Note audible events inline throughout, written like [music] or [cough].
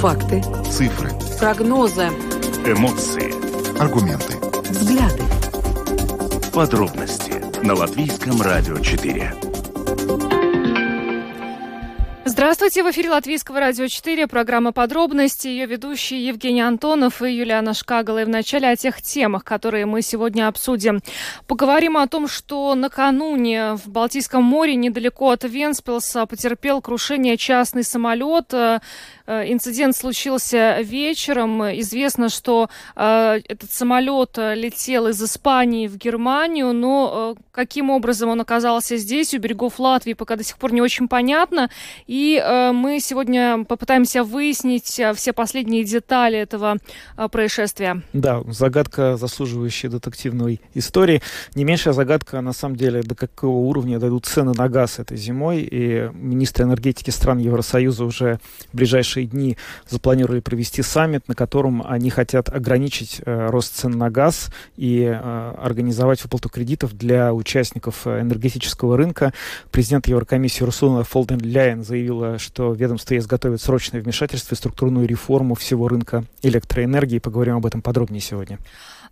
Факты. Цифры. Прогнозы. Эмоции. Аргументы. Взгляды. Подробности на Латвийском радио 4. Здравствуйте, в эфире Латвийского радио 4, программа «Подробности», ее ведущие Евгений Антонов и Юлиана Шкагала. И вначале о тех темах, которые мы сегодня обсудим. Поговорим о том, что накануне в Балтийском море, недалеко от Венспилса, потерпел крушение частный самолет. Э, инцидент случился вечером. Известно, что э, этот самолет э, летел из Испании в Германию, но каким образом он оказался здесь, у берегов Латвии, пока до сих пор не очень понятно. И мы сегодня попытаемся выяснить все последние детали этого происшествия. Да, загадка, заслуживающая детективной истории. Не меньшая загадка, на самом деле, до какого уровня дойдут цены на газ этой зимой. И министры энергетики стран Евросоюза уже в ближайшие дни запланировали провести саммит, на котором они хотят ограничить э, рост цен на газ и э, организовать выплату кредитов для участников э, энергетического рынка. Президент Еврокомиссии Урсула Фолден Ляйен заявила, что ведомство ЕС готовит срочное вмешательство и структурную реформу всего рынка электроэнергии. Поговорим об этом подробнее сегодня.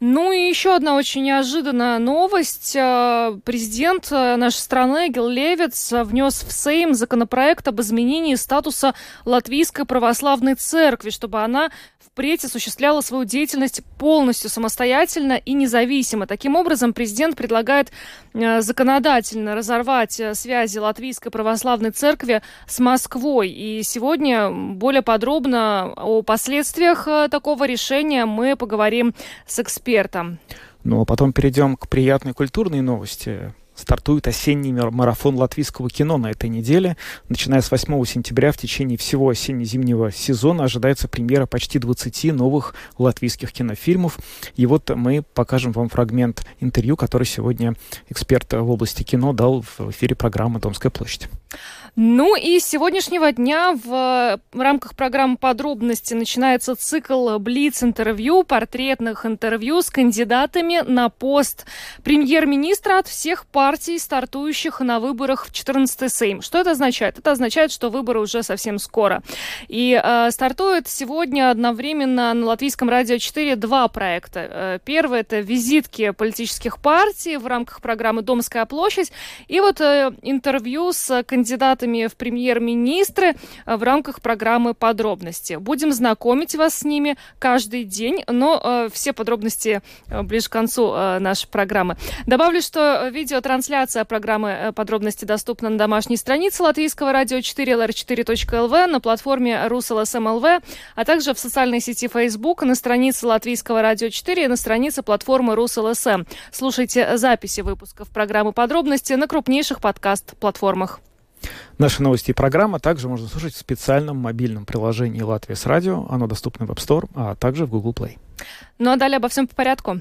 Ну и еще одна очень неожиданная новость. Э, президент э, нашей страны Гил Левиц внес в Сейм законопроект об изменении статуса Латвийской православной церкви, чтобы она впредь осуществляла свою деятельность полностью самостоятельно и независимо. Таким образом, президент предлагает э, законодательно разорвать связи Латвийской православной церкви с Москвой. И сегодня более подробно о последствиях такого решения мы поговорим с экспертом экспертом. Ну, а потом перейдем к приятной культурной новости. Стартует осенний марафон латвийского кино на этой неделе. Начиная с 8 сентября в течение всего осенне-зимнего сезона ожидается премьера почти 20 новых латвийских кинофильмов. И вот мы покажем вам фрагмент интервью, который сегодня эксперт в области кино дал в эфире программы «Домская площадь». Ну и с сегодняшнего дня в, в рамках программы подробности начинается цикл Блиц-интервью, портретных интервью с кандидатами на пост премьер-министра от всех партий, стартующих на выборах в 14-й Сейм. Что это означает? Это означает, что выборы уже совсем скоро. И э, стартует сегодня одновременно на Латвийском радио 4 два проекта. Э, первый – это визитки политических партий в рамках программы «Домская площадь». И вот э, интервью с кандидатами кандидатами в премьер-министры э, в рамках программы «Подробности». Будем знакомить вас с ними каждый день, но э, все подробности э, ближе к концу нашей программы. Добавлю, что видеотрансляция программы «Подробности» доступна на домашней странице Латвийского радио 4 lr4.lv, на платформе РусЛСМЛВ, а также в социальной сети Facebook, на странице Латвийского радио 4 и на странице платформы РусЛСМ. Слушайте записи выпусков программы «Подробности» на крупнейших подкаст-платформах. Наши новости и программа также можно слушать в специальном мобильном приложении «Латвия с радио». Оно доступно в App Store, а также в Google Play. Ну а далее обо всем по порядку.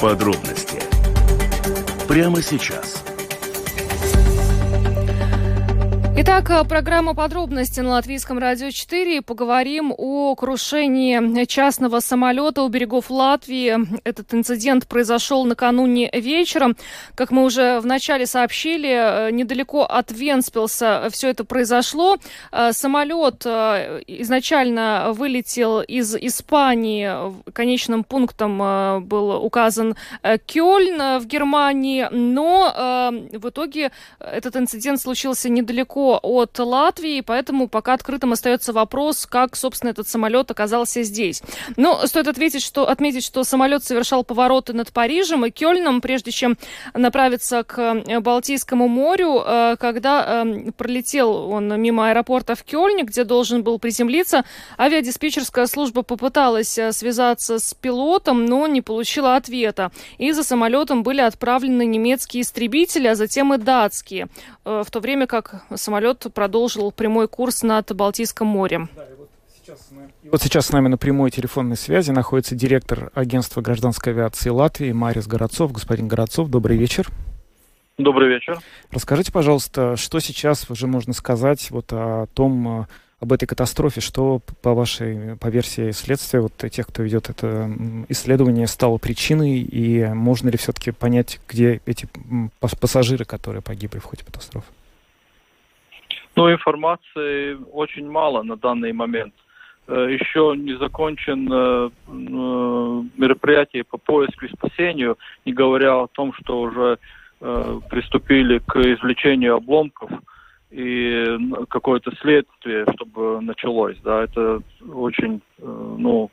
Подробности прямо сейчас – Итак, э, программа подробности на Латвийском радио 4. Поговорим о крушении частного самолета у берегов Латвии. Этот инцидент произошел накануне вечером. Как мы уже вначале сообщили, э, недалеко от Венспилса все это произошло. Э, самолет изначально вылетел из Испании. Конечным пунктом был указан Кёльн в Германии, но в итоге этот инцидент случился недалеко далеко от Латвии, поэтому пока открытым остается вопрос, как, собственно, этот самолет оказался здесь. Но стоит ответить, что, отметить, что самолет совершал повороты над Парижем и Кёльном, прежде чем направиться к э, Балтийскому морю, э, когда эм, пролетел он мимо аэропорта в Кёльне, где должен был приземлиться, авиадиспетчерская служба попыталась э, связаться с пилотом, но не получила ответа. И за самолетом были отправлены немецкие истребители, а затем и датские, в то время как самолет продолжил прямой курс над Балтийским морем. вот сейчас с нами на прямой телефонной связи находится директор агентства гражданской авиации Латвии Марис Городцов. Господин Городцов, добрый вечер. Добрый вечер. Расскажите, пожалуйста, что сейчас уже можно сказать вот о том, об этой катастрофе, что по вашей, по версии следствия, вот тех, кто ведет это исследование, стало причиной, и можно ли все-таки понять, где эти пассажиры, которые погибли в ходе катастрофы? Ну, информации очень мало на данный момент. Э, еще не закончен э, мероприятие по поиску и спасению, не говоря о том, что уже э, приступили к извлечению обломков и какое-то следствие, чтобы началось. Да, это очень, ну,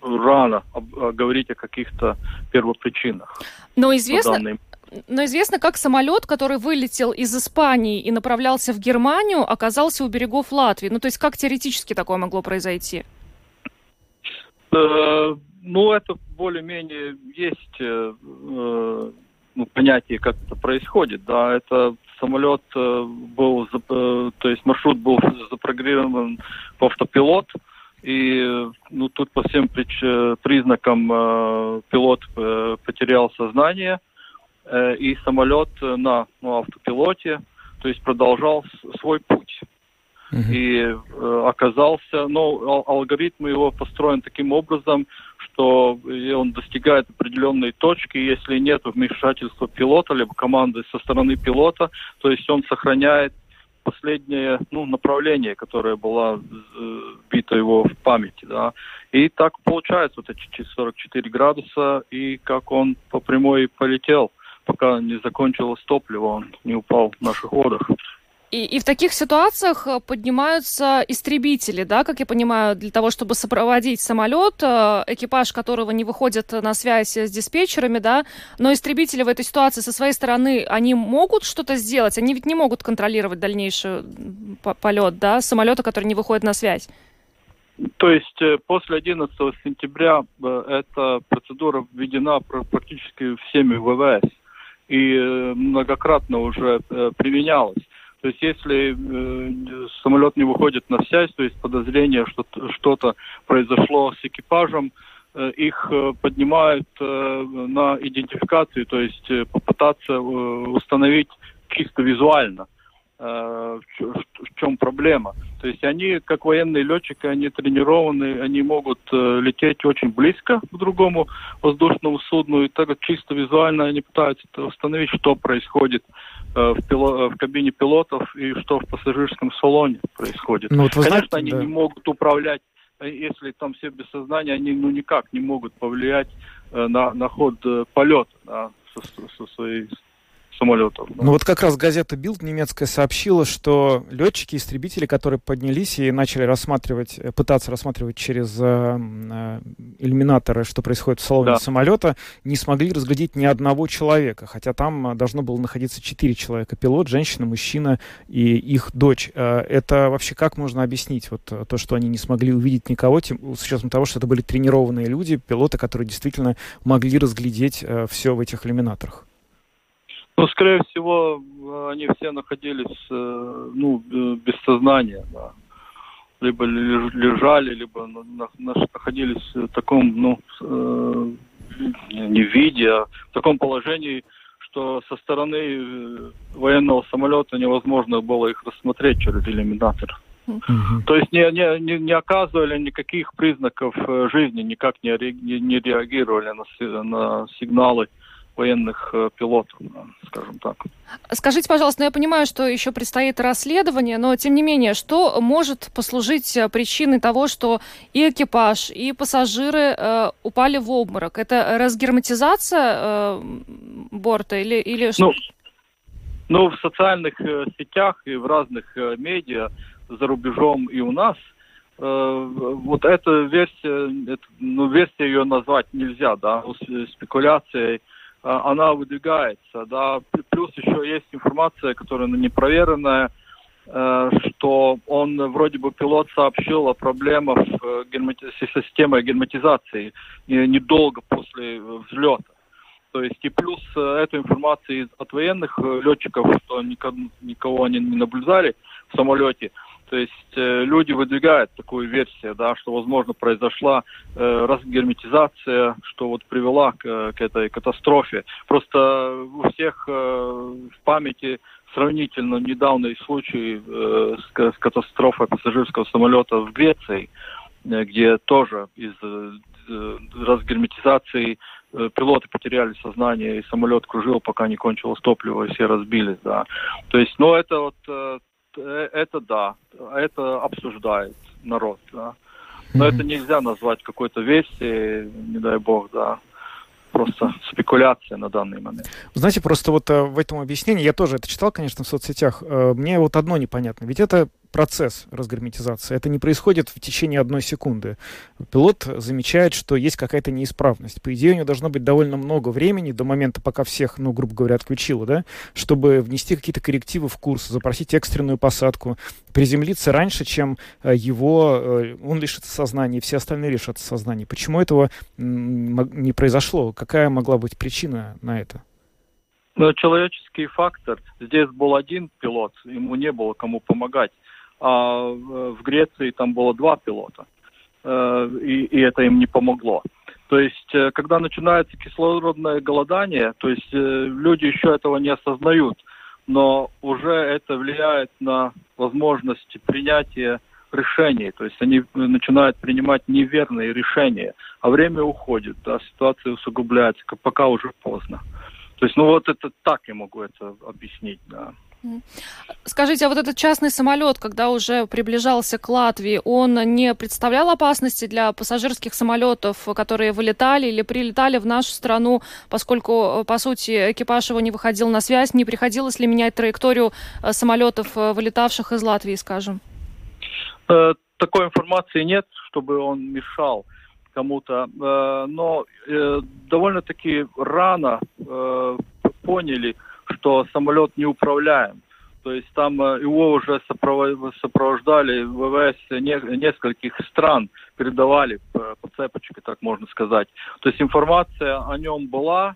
рано говорить о каких-то первопричинах. Но известно, но известно, как самолет, который вылетел из Испании и направлялся в Германию, оказался у берегов Латвии. Ну, то есть как теоретически такое могло произойти? Э, ну, это более-менее есть э, э, ну, понятие, как это происходит. Да, это самолет был, то есть маршрут был запрограммирован в автопилот, и ну, тут по всем признакам пилот потерял сознание – Э, и самолет на ну, автопилоте, то есть продолжал свой путь. Uh-huh. И э, оказался, ну, алгоритм его построен таким образом, что он достигает определенной точки, если нет вмешательства пилота, либо команды со стороны пилота, то есть он сохраняет последнее ну, направление, которое было вбито его в памяти. Да. И так получается вот эти 44 градуса, и как он по прямой полетел – пока не закончилось топливо, он не упал в наших водах. И, и в таких ситуациях э, поднимаются истребители, да, как я понимаю, для того, чтобы сопроводить самолет, э, экипаж которого не выходит на связь с диспетчерами, да, но истребители в этой ситуации со своей стороны, они могут что-то сделать, они ведь не могут контролировать дальнейший полет, да, самолета, который не выходит на связь. То есть э, после 11 сентября эта процедура введена практически всеми ВВС и многократно уже применялось. То есть если э, самолет не выходит на связь, то есть подозрение, что что-то произошло с экипажем, э, их э, поднимают э, на идентификацию, то есть э, попытаться э, установить чисто визуально. Э, в чем проблема. То есть они, как военные летчики, они тренированы, они могут э, лететь очень близко к другому воздушному судну, и так чисто визуально они пытаются установить, что происходит э, в, пило, в кабине пилотов и что в пассажирском салоне происходит. Ну, вот Конечно, знаете, они да. не могут управлять если там все без сознания, они ну никак не могут повлиять э, на, на ход э, полета да, со, со своей самолетов. Да. Ну вот как раз газета Билд немецкая сообщила, что летчики, истребители, которые поднялись и начали рассматривать, э, пытаться рассматривать через э, э, иллюминаторы, что происходит в салоне да. самолета, не смогли разглядеть ни одного человека, хотя там э, должно было находиться четыре человека: пилот, женщина, мужчина и их дочь. Э, это вообще как можно объяснить вот то, что они не смогли увидеть никого, тем, с учетом того, что это были тренированные люди, пилоты, которые действительно могли разглядеть все в этих иллюминаторах? Ну, скорее всего, они все находились, э, ну, э, без сознания, да. Либо лежали, либо находились в таком, ну, э, не виде, а в таком положении, что со стороны военного самолета невозможно было их рассмотреть через иллюминатор. Uh-huh. То есть не, не, не оказывали никаких признаков жизни, никак не, не, не реагировали на, на сигналы военных э, пилотов, скажем так. Скажите, пожалуйста, ну я понимаю, что еще предстоит расследование, но тем не менее, что может послужить э, причиной того, что и экипаж, и пассажиры э, упали в обморок? Это разгерметизация э, борта или, или что? Ну, ну, в социальных э, сетях и в разных медиа за рубежом и у нас вот эта версия, ну, версия ее назвать нельзя, да, спекуляцией она выдвигается, да, плюс еще есть информация, которая ну, непроверенная, э, что он, вроде бы пилот сообщил о проблемах э, с системой герметизации недолго после взлета. То есть и плюс э, эту информацию от военных летчиков, что никого они не наблюдали в самолете, то есть э, люди выдвигают такую версию, да, что, возможно, произошла э, разгерметизация, что вот привела к, к этой катастрофе. Просто у всех э, в памяти сравнительно недавний случай э, с, с катастрофой пассажирского самолета в Греции, э, где тоже из э, разгерметизации э, пилоты потеряли сознание, и самолет кружил, пока не кончилось топливо, и все разбились, да. То есть, ну, это вот э, это да, это обсуждает народ, да. Но mm-hmm. это нельзя назвать какой-то версией, не дай бог, да просто спекуляция на данный момент. Знаете, просто вот в этом объяснении, я тоже это читал, конечно, в соцсетях, мне вот одно непонятно. Ведь это процесс разгерметизации. Это не происходит в течение одной секунды. Пилот замечает, что есть какая-то неисправность. По идее, у него должно быть довольно много времени до момента, пока всех, ну, грубо говоря, отключило, да, чтобы внести какие-то коррективы в курс, запросить экстренную посадку, приземлиться раньше, чем э, его, э, он лишится сознания, и все остальные лишатся сознания. Почему этого не произошло? Какая могла быть причина на это? Ну, человеческий фактор. Здесь был один пилот, ему не было кому помогать а в Греции там было два пилота, э, и, и это им не помогло. То есть, э, когда начинается кислородное голодание, то есть э, люди еще этого не осознают, но уже это влияет на возможность принятия решений, то есть они начинают принимать неверные решения, а время уходит, да, ситуация усугубляется, пока уже поздно. То есть, ну вот это так я могу это объяснить, да. Скажите, а вот этот частный самолет, когда уже приближался к Латвии, он не представлял опасности для пассажирских самолетов, которые вылетали или прилетали в нашу страну, поскольку, по сути, экипаж его не выходил на связь? Не приходилось ли менять траекторию э, самолетов, э, вылетавших из Латвии, скажем? Э, такой информации нет, чтобы он мешал кому-то, но довольно-таки рано поняли, что самолет не управляем. То есть там э, его уже сопровождали ВВС нескольких стран, передавали по, по цепочке, так можно сказать. То есть информация о нем была,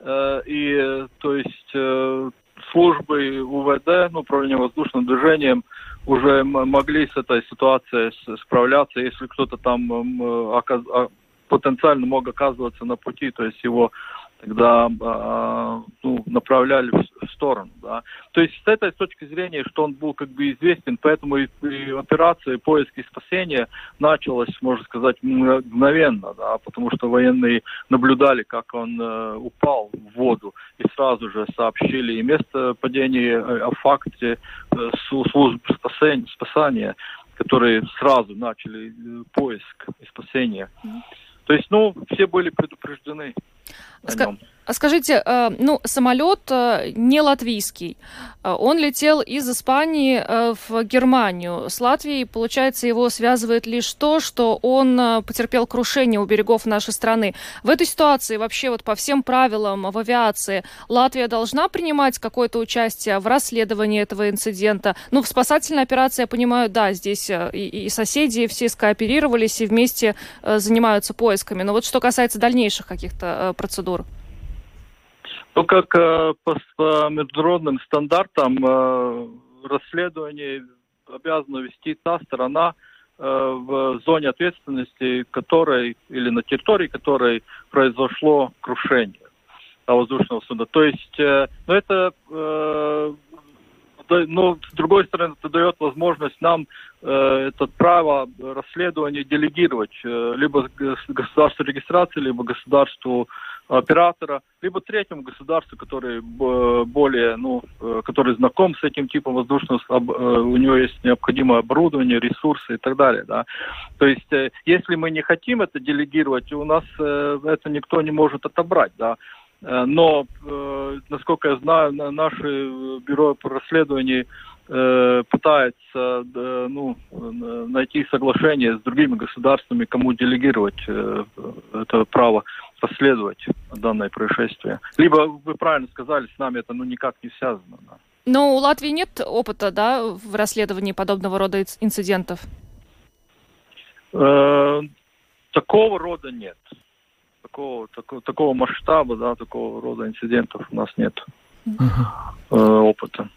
э, и то есть э, службы УВД, ну, управление воздушным движением, уже могли с этой ситуацией справляться, если кто-то там оказ... потенциально мог оказываться на пути, то есть его тогда э, ну, направляли в, в сторону. Да. То есть с этой точки зрения, что он был как бы известен, поэтому и, и операция поиска и спасения началась, можно сказать, мгновенно, да, потому что военные наблюдали, как он э, упал в воду, и сразу же сообщили и место падения, э, о факте э, служб спасения, спасания, которые сразу начали э, поиск и спасение. Mm-hmm. То есть, ну, все были предупреждены. Ска- скажите, э, ну, самолет э, не латвийский. Э, он летел из Испании в Германию. С Латвией, получается, его связывает лишь то, что он потерпел крушение у берегов нашей страны. В этой ситуации вообще вот по всем правилам в авиации Латвия должна принимать какое-то участие в расследовании этого инцидента. Ну, в спасательной операции, я понимаю, да, здесь и, и соседи все скооперировались и вместе занимаются поисками. Но вот что касается дальнейших каких-то процедур? Ну, как э, по, по международным стандартам э, расследование обязана вести та сторона, э, в зоне ответственности которой или на территории которой произошло крушение воздушного суда. То есть, э, ну, это э, но с другой стороны, это дает возможность нам э, это право расследования делегировать э, либо государству регистрации, либо государству оператора, либо третьему государству, который более, ну, э, который знаком с этим типом воздушного, э, у него есть необходимое оборудование, ресурсы и так далее, да. То есть, э, если мы не хотим это делегировать, у нас это никто не может отобрать, да. Э, но, э, насколько я знаю, наше бюро по расследованию э, пытается ну, найти соглашение с другими государствами, кому делегировать это право расследовать данное происшествие. Либо, вы правильно сказали, с нами это ну, никак не связано. Да. Но у Латвии нет опыта да, в расследовании подобного рода инцидентов? Э, такого рода нет такого, такого, такого масштаба, да, такого рода инцидентов у нас нет угу. э, опыта.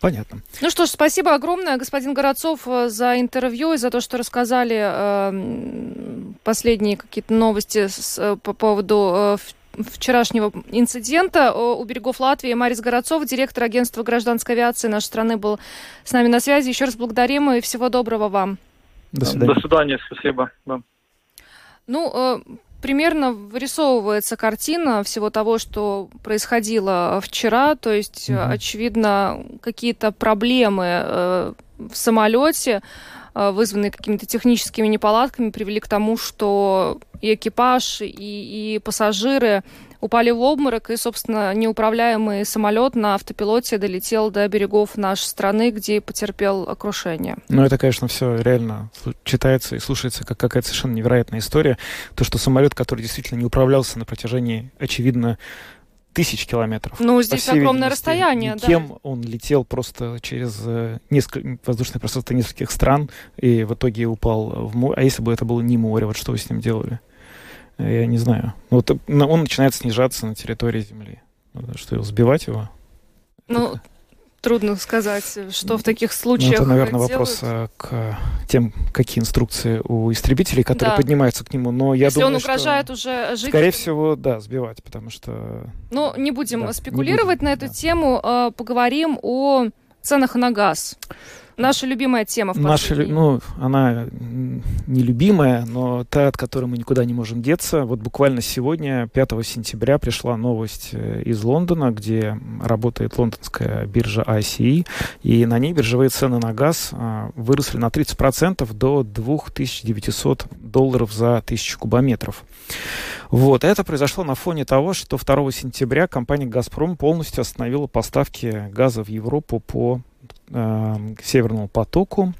Понятно. Ну что ж, спасибо огромное, господин Городцов, э, за интервью и за то, что рассказали э, последние какие-то новости с, э, по поводу э, вчерашнего инцидента у берегов Латвии. Марис Городцов, директор агентства гражданской авиации нашей страны, был с нами на связи. Еще раз благодарим и всего доброго вам. До свидания. До свидания, спасибо. Да. Ну, э, примерно вырисовывается картина всего того, что происходило вчера. То есть, угу. очевидно, какие-то проблемы э, в самолете, э, вызванные какими-то техническими неполадками, привели к тому, что и экипаж, и, и пассажиры упали в обморок, и, собственно, неуправляемый самолет на автопилоте долетел до берегов нашей страны, где потерпел крушение. Ну, это, конечно, все реально читается и слушается как какая-то совершенно невероятная история. То, что самолет, который действительно не управлялся на протяжении, очевидно, тысяч километров. Ну, здесь огромное расстояние, да. Кем он летел просто через э, несколько воздушное пространство нескольких стран и в итоге упал в море. А если бы это было не море, вот что вы с ним делали? Я не знаю. Вот он начинает снижаться на территории Земли. Что его, сбивать его? Ну, это... трудно сказать, что в таких случаях ну, Это, наверное, делают. вопрос а, к тем, какие инструкции у истребителей, которые да. поднимаются к нему. Но я Если думаю, он угрожает что, уже жить... Скорее всего, да, сбивать, потому что... Ну, не будем да, спекулировать не будем, на эту да. тему. А, поговорим о ценах на газ. Наша любимая тема в Наша, ну, она нелюбимая, но та, от которой мы никуда не можем деться. Вот буквально сегодня, 5 сентября, пришла новость э, из Лондона, где работает лондонская биржа ICE, и на ней биржевые цены на газ а, выросли на 30% до 2900 долларов за тысячу кубометров. Вот. Это произошло на фоне того, что 2 сентября компания «Газпром» полностью остановила поставки газа в Европу по э, Северному потоку,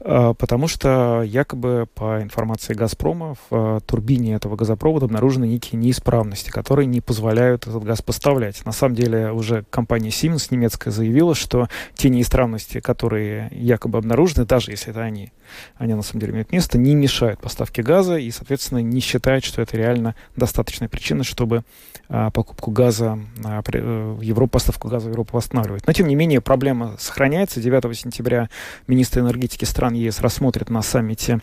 э, потому что якобы по информации Газпрома в э, турбине этого газопровода обнаружены некие неисправности, которые не позволяют этот газ поставлять. На самом деле уже компания Siemens немецкая заявила, что те неисправности, которые якобы обнаружены, даже если это они, они на самом деле имеют место, не мешают поставке газа и, соответственно, не считают, что это реально достаточная причина, чтобы а, покупку газа э, в Европу, поставку газа в Европу восстанавливать. Но, тем не менее, проблема сохраняется. 9 сентября министры энергетики стран ЕС рассмотрят на саммите,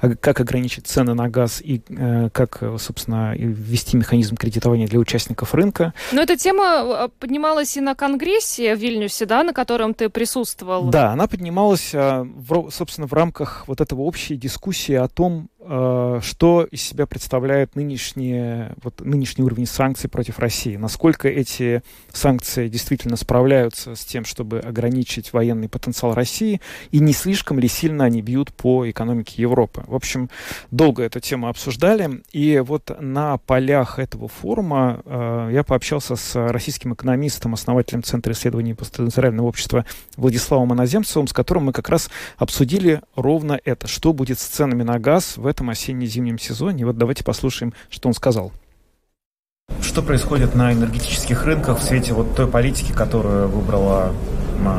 а, как ограничить цены на газ и э, как, собственно, ввести механизм кредитования для участников рынка. Но эта тема поднималась и на Конгрессе в Вильнюсе, да, на котором ты присутствовал. Да, она поднималась, собственно, в рамках вот этого общей дискуссии о том, Э, что из себя представляет нынешние, вот, нынешний уровень санкций против России. Насколько эти санкции действительно справляются с тем, чтобы ограничить военный потенциал России, и не слишком ли сильно они бьют по экономике Европы. В общем, долго эту тему обсуждали, и вот на полях этого форума э, я пообщался с российским экономистом, основателем Центра исследований постиндустриального общества Владиславом Иноземцевым, с которым мы как раз обсудили ровно это, что будет с ценами на газ в этом осенне-зимнем сезоне. Вот давайте послушаем, что он сказал. Что происходит на энергетических рынках в свете вот той политики, которую выбрала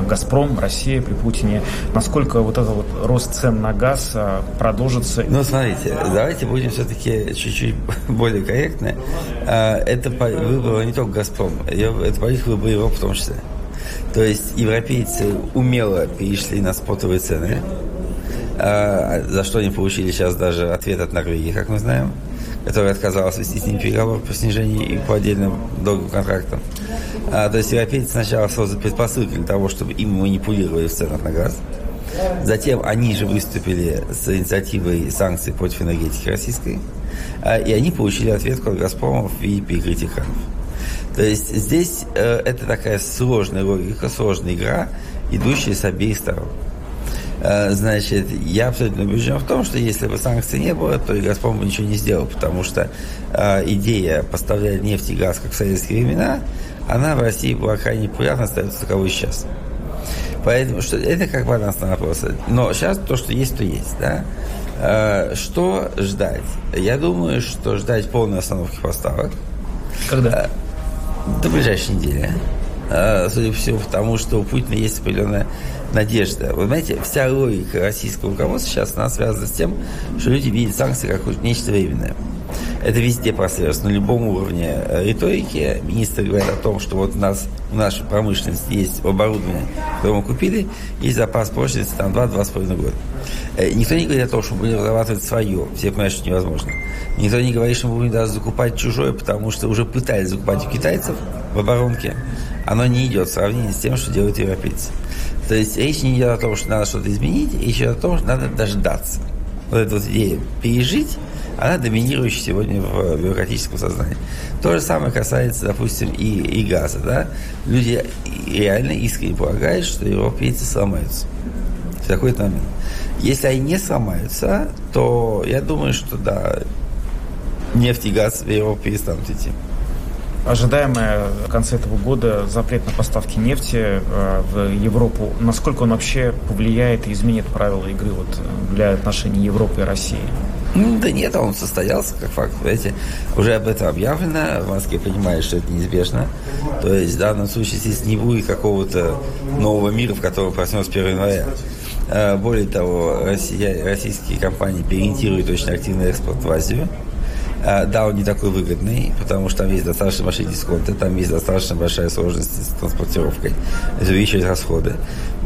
Газпром, Россия при Путине? Насколько вот этот вот рост цен на газ а, продолжится? Ну, смотрите, давайте будем все-таки чуть-чуть [laughs] более корректны. А, это выбор не только Газпром, это политика выбора Европы в том числе. То есть европейцы умело перешли на спотовые цены, за что они получили сейчас даже ответ от Норвегии, как мы знаем, которая отказалась вести с ними переговоры по снижению и по отдельным долгим контрактам. А, то есть европейцы сначала создали предпосылки для того, чтобы им манипулировали в ценах на газ. Затем они же выступили с инициативой санкций против энергетики российской. А, и они получили ответ от «Газпрома» в виде перекрытия кранов. То есть здесь э, это такая сложная логика, сложная игра, идущая с обеих сторон. Э, значит, я абсолютно убежден в том, что если бы санкций не было, то и «Газпром» бы ничего не сделал, потому что э, идея поставлять нефть и газ, как в советские времена, она в России была крайне популярна, остается таковой сейчас. Поэтому что, это как баланс на вопросы. Но сейчас то, что есть, то есть. Да? Э, что ждать? Я думаю, что ждать полной остановки поставок. Когда? До ближайшей недели. Судя по всему, потому что у Путина есть определенная надежда. Вы знаете, вся логика российского руководства сейчас она связана с тем, что люди видят санкции как нечто временное. Это везде прослеживается, на любом уровне э, риторики. Министры говорят о том, что вот у нас в нашей промышленности есть оборудование, которое мы купили, есть запас прочности там 2-2,5 года. Э, никто не говорит о том, что мы будем разрабатывать свое. Все понимают, что невозможно. Никто не говорит, что мы будем даже закупать чужое, потому что уже пытались закупать у китайцев в оборонке. Оно не идет в сравнении с тем, что делают европейцы. То есть речь не идет о том, что надо что-то изменить, речь идет о том, что надо дождаться. Вот эта вот идея пережить, она доминирующая сегодня в бюрократическом сознании. То же самое касается, допустим, и, и газа. Да? Люди реально искренне полагают, что европейцы сломаются в какой-то момент. Если они не сломаются, то я думаю, что да, нефть и газ в Европе перестанут идти. Ожидаемое в конце этого года запрет на поставки нефти э, в Европу, насколько он вообще повлияет и изменит правила игры вот для отношений Европы и России? Ну, да нет, он состоялся, как факт. Понимаете, уже об этом объявлено. В Москве понимают, что это неизбежно. То есть в данном случае здесь не будет какого-то нового мира, в котором проснется 1 января. Э, более того, Россия, российские компании переориентируют очень активный экспорт в Азию. А, да, он не такой выгодный, потому что там есть достаточно большие дисконты, там есть достаточно большая сложность с транспортировкой, это увеличивает расходы.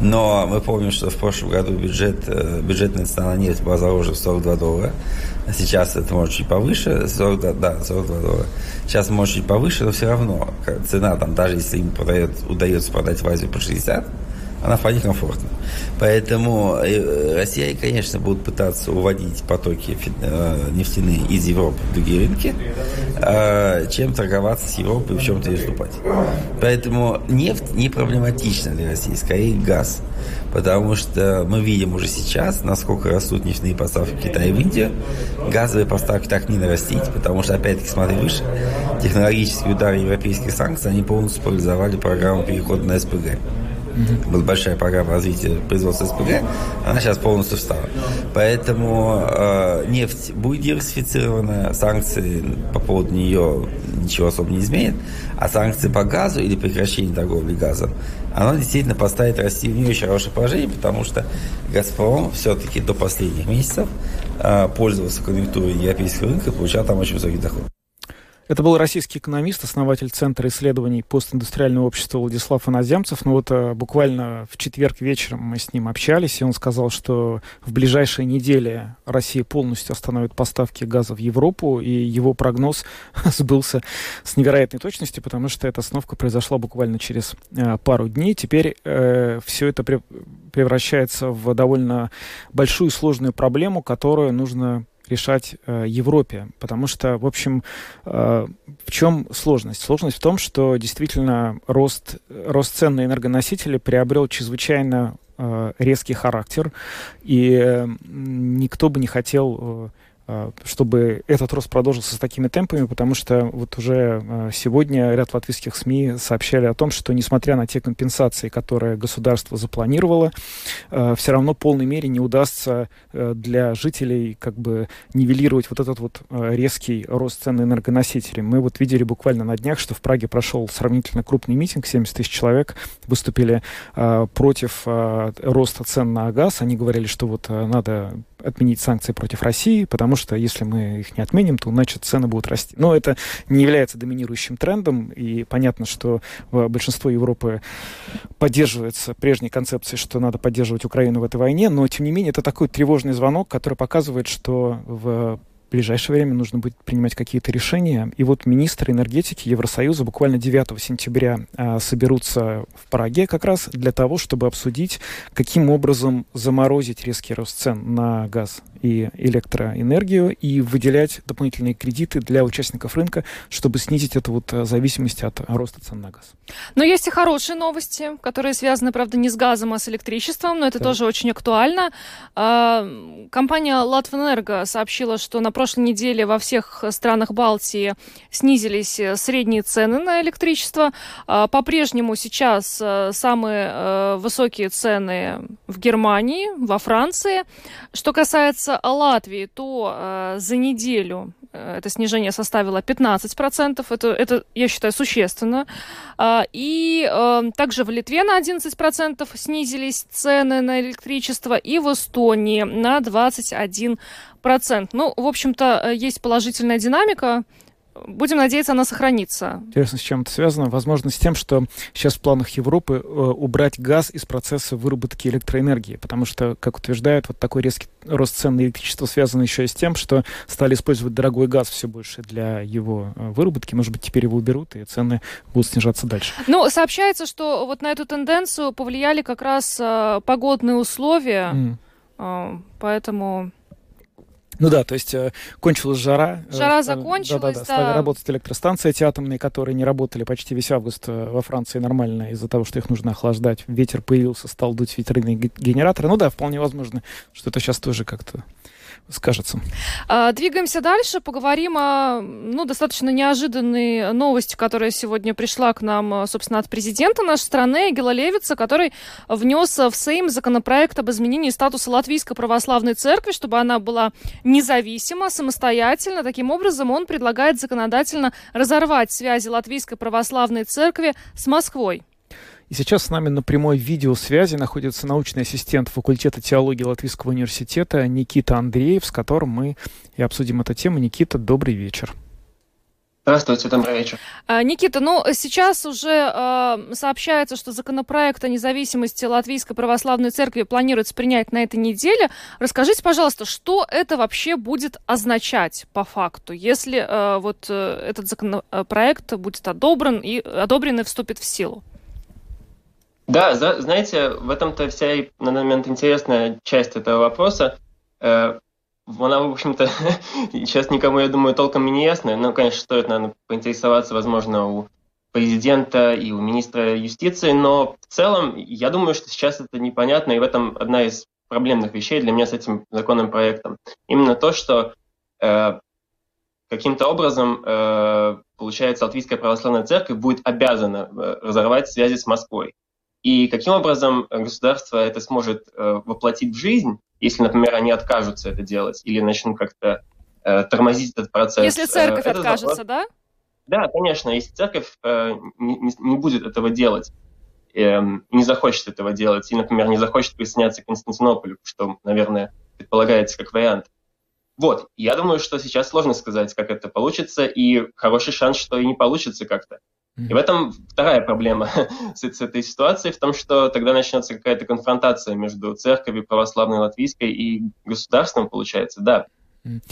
Но мы помним, что в прошлом году бюджет, э, бюджетная цена на нефть была заложена в 42 доллара. А сейчас это может чуть повыше, 42, да, 42 доллара. Сейчас может чуть повыше, но все равно цена там, даже если им продает, удается продать в Азию по 60, она вполне комфортна. Поэтому э, Россия, конечно, будут пытаться уводить потоки э, нефтяные из Европы в другие рынки, а, чем торговаться с Европой и в чем-то уступать. Поэтому нефть не проблематична для России, скорее газ. Потому что мы видим уже сейчас, насколько растут нефтяные поставки в Китай и в Индию. Газовые поставки так не нарастить, потому что, опять-таки, смотри выше, технологические удары европейских санкций, они полностью парализовали программу перехода на СПГ mm была большая программа развития производства СПГ, она сейчас полностью встала. Поэтому э, нефть будет диверсифицирована, санкции по поводу нее ничего особо не изменят, а санкции по газу или прекращение торговли газом, оно действительно поставит Россию в не очень хорошее положение, потому что «Газпром» все-таки до последних месяцев э, пользовался конъюнктурой европейского рынка и получал там очень высокий доход. Это был российский экономист, основатель Центра исследований постиндустриального общества Владислав Иноземцев. Ну вот а, буквально в четверг вечером мы с ним общались, и он сказал, что в ближайшие недели Россия полностью остановит поставки газа в Европу, и его прогноз [laughs] сбылся с невероятной точностью, потому что эта остановка произошла буквально через а, пару дней. Теперь э, все это превращается в довольно большую сложную проблему, которую нужно решать э, Европе, потому что, в общем, э, в чем сложность? Сложность в том, что действительно рост, рост цен на энергоносители приобрел чрезвычайно э, резкий характер, и э, никто бы не хотел... Э, чтобы этот рост продолжился с такими темпами, потому что вот уже а, сегодня ряд латвийских СМИ сообщали о том, что несмотря на те компенсации, которые государство запланировало, а, все равно в полной мере не удастся для жителей как бы нивелировать вот этот вот резкий рост цен на энергоносители. Мы вот видели буквально на днях, что в Праге прошел сравнительно крупный митинг, 70 тысяч человек выступили против роста цен на газ. Они говорили, что вот надо отменить санкции против России, потому что если мы их не отменим, то значит цены будут расти. Но это не является доминирующим трендом, и понятно, что большинство Европы поддерживается прежней концепцией, что надо поддерживать Украину в этой войне, но тем не менее это такой тревожный звонок, который показывает, что в ближайшее время нужно будет принимать какие-то решения. И вот министры энергетики Евросоюза буквально 9 сентября а, соберутся в Праге как раз для того, чтобы обсудить, каким образом заморозить резкий рост цен на газ и электроэнергию и выделять дополнительные кредиты для участников рынка, чтобы снизить эту вот а, зависимость от роста цен на газ. Но есть и хорошие новости, которые связаны, правда, не с газом, а с электричеством, но это да. тоже очень актуально. А, компания Латвэнерго сообщила, что на прошлой неделе во всех странах Балтии снизились э, средние цены на электричество. А, по-прежнему сейчас э, самые э, высокие цены в Германии, во Франции. Что касается Латвии, то за неделю это снижение составило 15%. Это, это я считаю, существенно. А, и также в Литве на 11% снизились цены на электричество, и в Эстонии на 21% процент. Ну, в общем-то, э, есть положительная динамика. Будем надеяться, она сохранится. Интересно, с чем это связано? Возможно, с тем, что сейчас в планах Европы э, убрать газ из процесса выработки электроэнергии, потому что, как утверждают, вот такой резкий рост цен на электричество связан еще и с тем, что стали использовать дорогой газ все больше для его э, выработки. Может быть, теперь его уберут, и цены будут снижаться дальше. Ну, сообщается, что вот на эту тенденцию повлияли как раз э, погодные условия, mm. э, поэтому Ну да, то есть э, кончилась жара. Э, жара закончилась, да. да, да. Стали работать электростанции эти атомные, которые не работали почти весь август э, во Франции нормально из-за того, что их нужно охлаждать. Ветер появился, стал дуть ветряные генераторы. Ну да, вполне возможно, что это сейчас тоже как-то скажется. А, двигаемся дальше, поговорим о ну, достаточно неожиданной новости, которая сегодня пришла к нам, собственно, от президента нашей страны Гела Левица, который внес в Сейм законопроект об изменении статуса Латвийской православной церкви, чтобы она была независима, самостоятельна. Таким образом, он предлагает законодательно разорвать связи Латвийской православной церкви с Москвой. И сейчас с нами на прямой видеосвязи находится научный ассистент факультета теологии Латвийского университета Никита Андреев, с которым мы и обсудим эту тему. Никита, добрый вечер. Здравствуйте, добрый вечер. А, Никита, ну сейчас уже э, сообщается, что законопроект о независимости Латвийской Православной Церкви планируется принять на этой неделе. Расскажите, пожалуйста, что это вообще будет означать по факту, если э, вот э, этот законопроект будет одобрен и одобрен и вступит в силу? Да, за, знаете, в этом-то вся, на данный момент, интересная часть этого вопроса. Э, она, в общем-то, [laughs] сейчас никому, я думаю, толком не ясна. Но, конечно, стоит, наверное, поинтересоваться, возможно, у президента и у министра юстиции. Но в целом, я думаю, что сейчас это непонятно, и в этом одна из проблемных вещей для меня с этим законным проектом. Именно то, что э, каким-то образом, э, получается, Латвийская православная церковь будет обязана э, разорвать связи с Москвой. И каким образом государство это сможет э, воплотить в жизнь, если, например, они откажутся это делать или начнут как-то э, тормозить этот процесс. Если церковь э, откажется, вопрос... да? Да, конечно. Если церковь э, не, не будет этого делать, э, не захочет этого делать, и, например, не захочет присоединяться к Константинополю, что, наверное, предполагается как вариант. Вот, я думаю, что сейчас сложно сказать, как это получится, и хороший шанс, что и не получится как-то. И в этом вторая проблема [laughs] с, с этой ситуацией, в том, что тогда начнется какая-то конфронтация между церковью православной латвийской и государством, получается, да.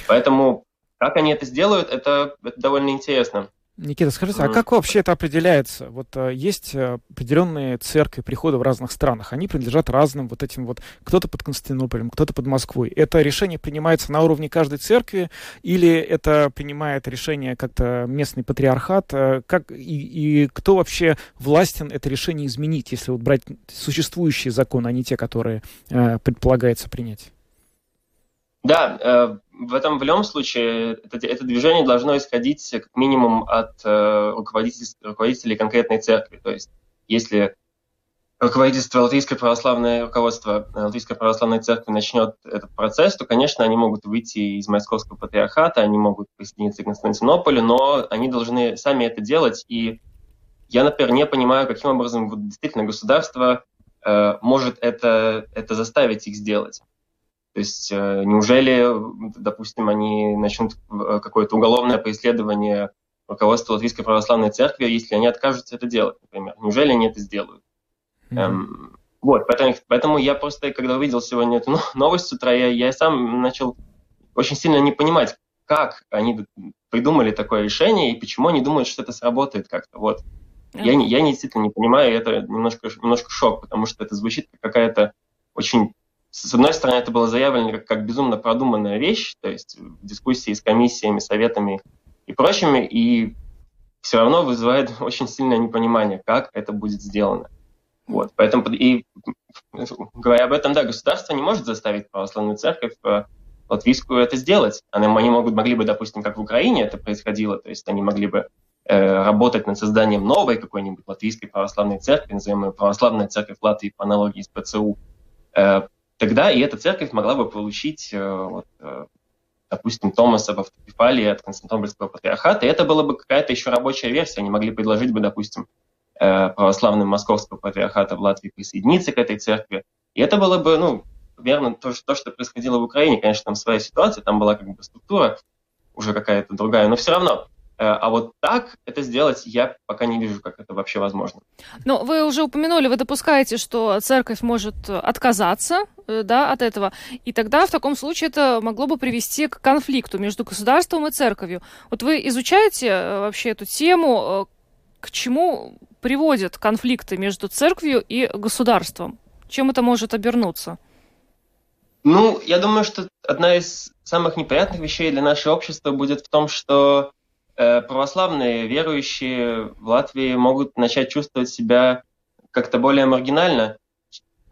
Поэтому как они это сделают, это, это довольно интересно. Никита, скажите, а как вообще это определяется? Вот э, есть э, определенные церкви, приходы в разных странах, они принадлежат разным вот этим вот, кто-то под Константинополем, кто-то под Москвой. Это решение принимается на уровне каждой церкви или это принимает решение как-то местный патриархат? Э, как, и, и кто вообще властен это решение изменить, если вот брать существующие законы, а не те, которые предполагается принять? Да, в этом в любом случае это, это движение должно исходить как минимум от э, руководителей, руководителей конкретной церкви. То есть если руководительство Латвийской православной руководство э, Латвийской православной церкви начнет этот процесс, то, конечно, они могут выйти из Московского патриархата, они могут присоединиться к Константинополю, но они должны сами это делать. И я, например, не понимаю, каким образом вот, действительно государство э, может это, это заставить их сделать. То есть э, неужели, допустим, они начнут э, какое-то уголовное преследование руководства Латвийской Православной Церкви, если они откажутся это делать, например? Неужели они это сделают? Mm-hmm. Эм, вот, поэтому, поэтому я просто, когда увидел сегодня эту [laughs] новость с утра, я, я сам начал очень сильно не понимать, как они придумали такое решение и почему они думают, что это сработает как-то. Вот. Mm-hmm. Я, я действительно не понимаю, это немножко, немножко шок, потому что это звучит как какая-то очень с одной стороны, это было заявлено как, как безумно продуманная вещь, то есть дискуссии с комиссиями, советами и прочими, и все равно вызывает [laughs] очень сильное непонимание, как это будет сделано. Вот, поэтому и говоря об этом, да, государство не может заставить православную церковь э, латвийскую это сделать. Они, они могут, могли бы, допустим, как в Украине это происходило, то есть они могли бы э, работать над созданием новой какой-нибудь латвийской православной церкви, называемой православная церковь Латвии по аналогии с ПЦУ, э, тогда и эта церковь могла бы получить, э, вот, э, допустим, Томаса в автокефалии от Константинопольского патриархата, и это была бы какая-то еще рабочая версия. Они могли предложить бы, допустим, э, православным московского патриархата в Латвии присоединиться к этой церкви. И это было бы, ну, верно, то, то, что происходило в Украине. Конечно, там своя ситуация, там была как бы структура уже какая-то другая, но все равно а вот так это сделать я пока не вижу, как это вообще возможно. Но вы уже упомянули, вы допускаете, что церковь может отказаться э, да, от этого, и тогда в таком случае это могло бы привести к конфликту между государством и церковью. Вот вы изучаете э, вообще эту тему, к чему приводят конфликты между церковью и государством? Чем это может обернуться? Ну, я думаю, что одна из самых неприятных вещей для нашего общества будет в том, что э, православные верующие в Латвии могут начать чувствовать себя как-то более маргинально.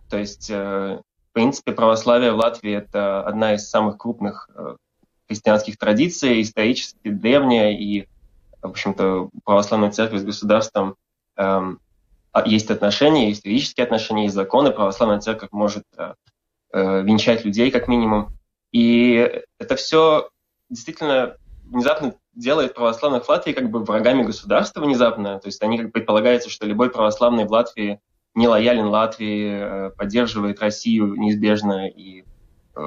То есть, э, в принципе, православие в Латвии это одна из самых крупных э, христианских традиций, исторически древняя, и, в общем-то, православная церковь с государством э, есть отношения, есть юридические отношения, есть законы, православная церковь может э, э, венчать людей как минимум. И это все действительно внезапно делает православных в Латвии как бы врагами государства внезапно. То есть они как предполагается, что любой православный в Латвии не лоялен Латвии, э, поддерживает Россию неизбежно и э,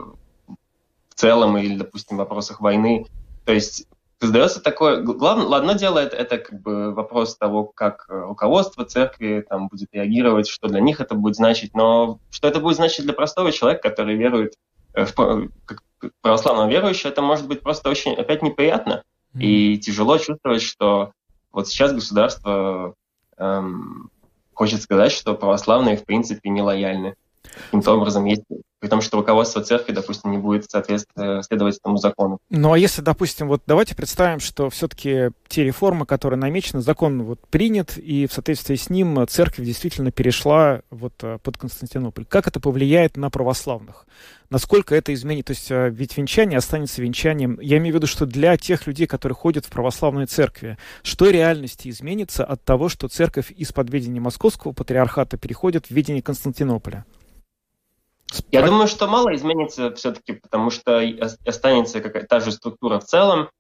в целом, или, допустим, в вопросах войны. То есть создается такое... Главное, одно дело, это, это как бы вопрос того, как э, руководство церкви там будет реагировать, что для них это будет значить, но что это будет значить для простого человека, который верует в как православного верующего, это может быть просто очень опять неприятно. Mm-hmm. И тяжело чувствовать, что вот сейчас государство эм, хочет сказать, что православные в принципе не лояльны. Каким-то образом есть при том, что руководство церкви, допустим, не будет соответственно следовать этому закону. Ну а если, допустим, вот давайте представим, что все-таки те реформы, которые намечены, закон вот принят, и в соответствии с ним церковь действительно перешла вот э, под Константинополь. Как это повлияет на православных? Насколько это изменит? То есть э, ведь венчание останется венчанием. Я имею в виду, что для тех людей, которые ходят в православные церкви, что реальности изменится от того, что церковь из-под ведения Московского патриархата переходит в ведение Константинополя? Я думаю, что мало изменится все-таки, потому что останется какая-то та же структура в целом.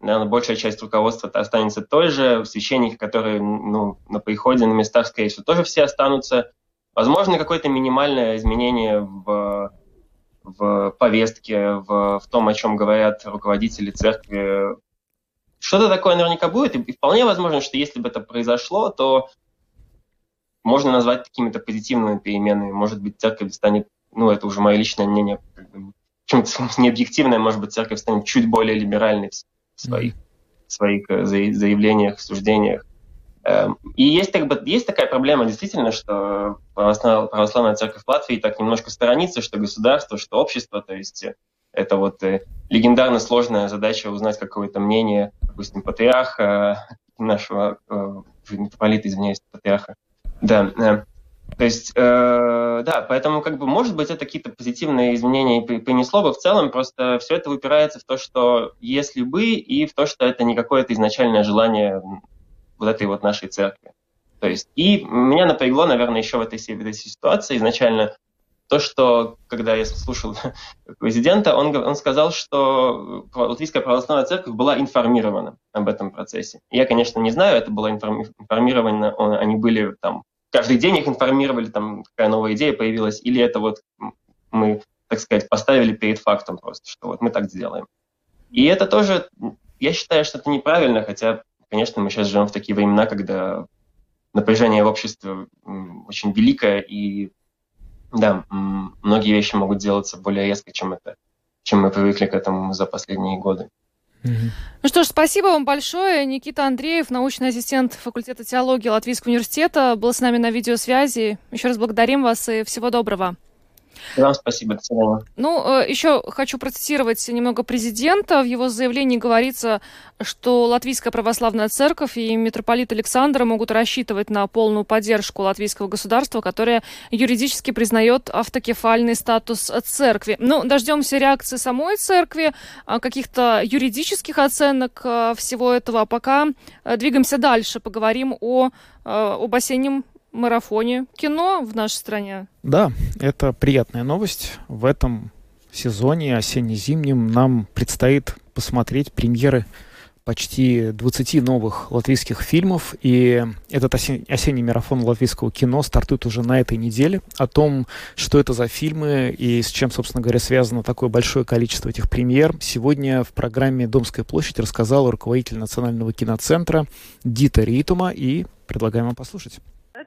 Наверное, большая часть руководства останется той же. Священники, которые ну, на приходе, на местах, скорее всего, тоже все останутся. Возможно, какое-то минимальное изменение в, в повестке, в, в том, о чем говорят руководители церкви. Что-то такое наверняка будет. И вполне возможно, что если бы это произошло, то можно назвать какими-то позитивными переменами. Может быть, церковь станет ну, это уже мое личное мнение, как бы, чем-то [laughs] не объективное, может быть, церковь станет чуть более либеральной в своих, в своих э, заявлениях, суждениях. Эм, и есть, как бы, есть такая проблема, действительно, что православная, церковь в Латвии так немножко сторонится, что государство, что общество, то есть э, это вот э, легендарно сложная задача узнать какое-то мнение, допустим, патриарха, нашего митрополита, извиняюсь, патриарха. Да, то есть, э, да, поэтому, как бы, может быть, это какие-то позитивные изменения принесло бы. В целом, просто все это выпирается в то, что если бы, и в то, что это не какое-то изначальное желание вот этой вот нашей церкви. То есть, и меня напрягло, наверное, еще в этой, в этой ситуации изначально то, что, когда я слушал [laughs] президента, он, он сказал, что Латвийская православная церковь была информирована об этом процессе. Я, конечно, не знаю, это было информировано, они были там каждый день их информировали, там, какая новая идея появилась, или это вот мы, так сказать, поставили перед фактом просто, что вот мы так сделаем. И это тоже, я считаю, что это неправильно, хотя, конечно, мы сейчас живем в такие времена, когда напряжение в обществе очень великое, и да, многие вещи могут делаться более резко, чем это, чем мы привыкли к этому за последние годы. Ну что ж, спасибо вам большое. Никита Андреев, научный ассистент факультета теологии Латвийского университета, был с нами на видеосвязи. Еще раз благодарим вас и всего доброго. Вам спасибо. Ну, э, еще хочу процитировать немного президента. В его заявлении говорится, что Латвийская православная церковь и митрополит Александр могут рассчитывать на полную поддержку латвийского государства, которое юридически признает автокефальный статус церкви. Ну, дождемся реакции самой церкви, а, каких-то юридических оценок а, всего этого. А пока э, двигаемся дальше, поговорим о, э, об осеннем марафоне кино в нашей стране. Да, это приятная новость. В этом сезоне осенне-зимнем нам предстоит посмотреть премьеры почти 20 новых латвийских фильмов, и этот осень, осенний марафон латвийского кино стартует уже на этой неделе. О том, что это за фильмы и с чем, собственно говоря, связано такое большое количество этих премьер, сегодня в программе «Домская площадь» рассказал руководитель Национального киноцентра Дита Ритума, и предлагаем вам послушать.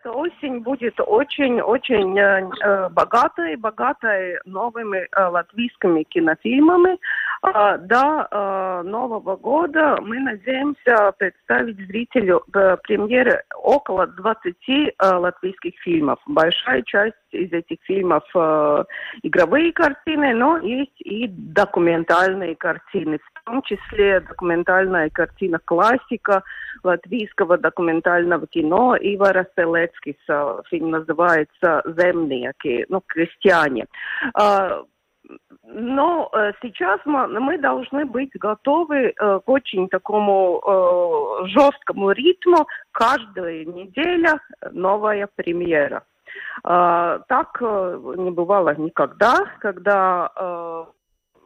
Осень будет очень-очень э, э, богатой, богатой новыми э, латвийскими кинофильмами. А, до а, Нового года мы надеемся представить зрителю э, премьеры около 20 а, латвийских фильмов. Большая часть из этих фильмов а, игровые картины, но есть и документальные картины, в том числе документальная картина классика латвийского документального кино Ивара Селецкис. Фильм называется «Земники», ну, крестьяне. Но э, сейчас мы, должны быть готовы э, к очень такому э, жесткому ритму. Каждая неделя новая премьера. Э, так не бывало никогда, когда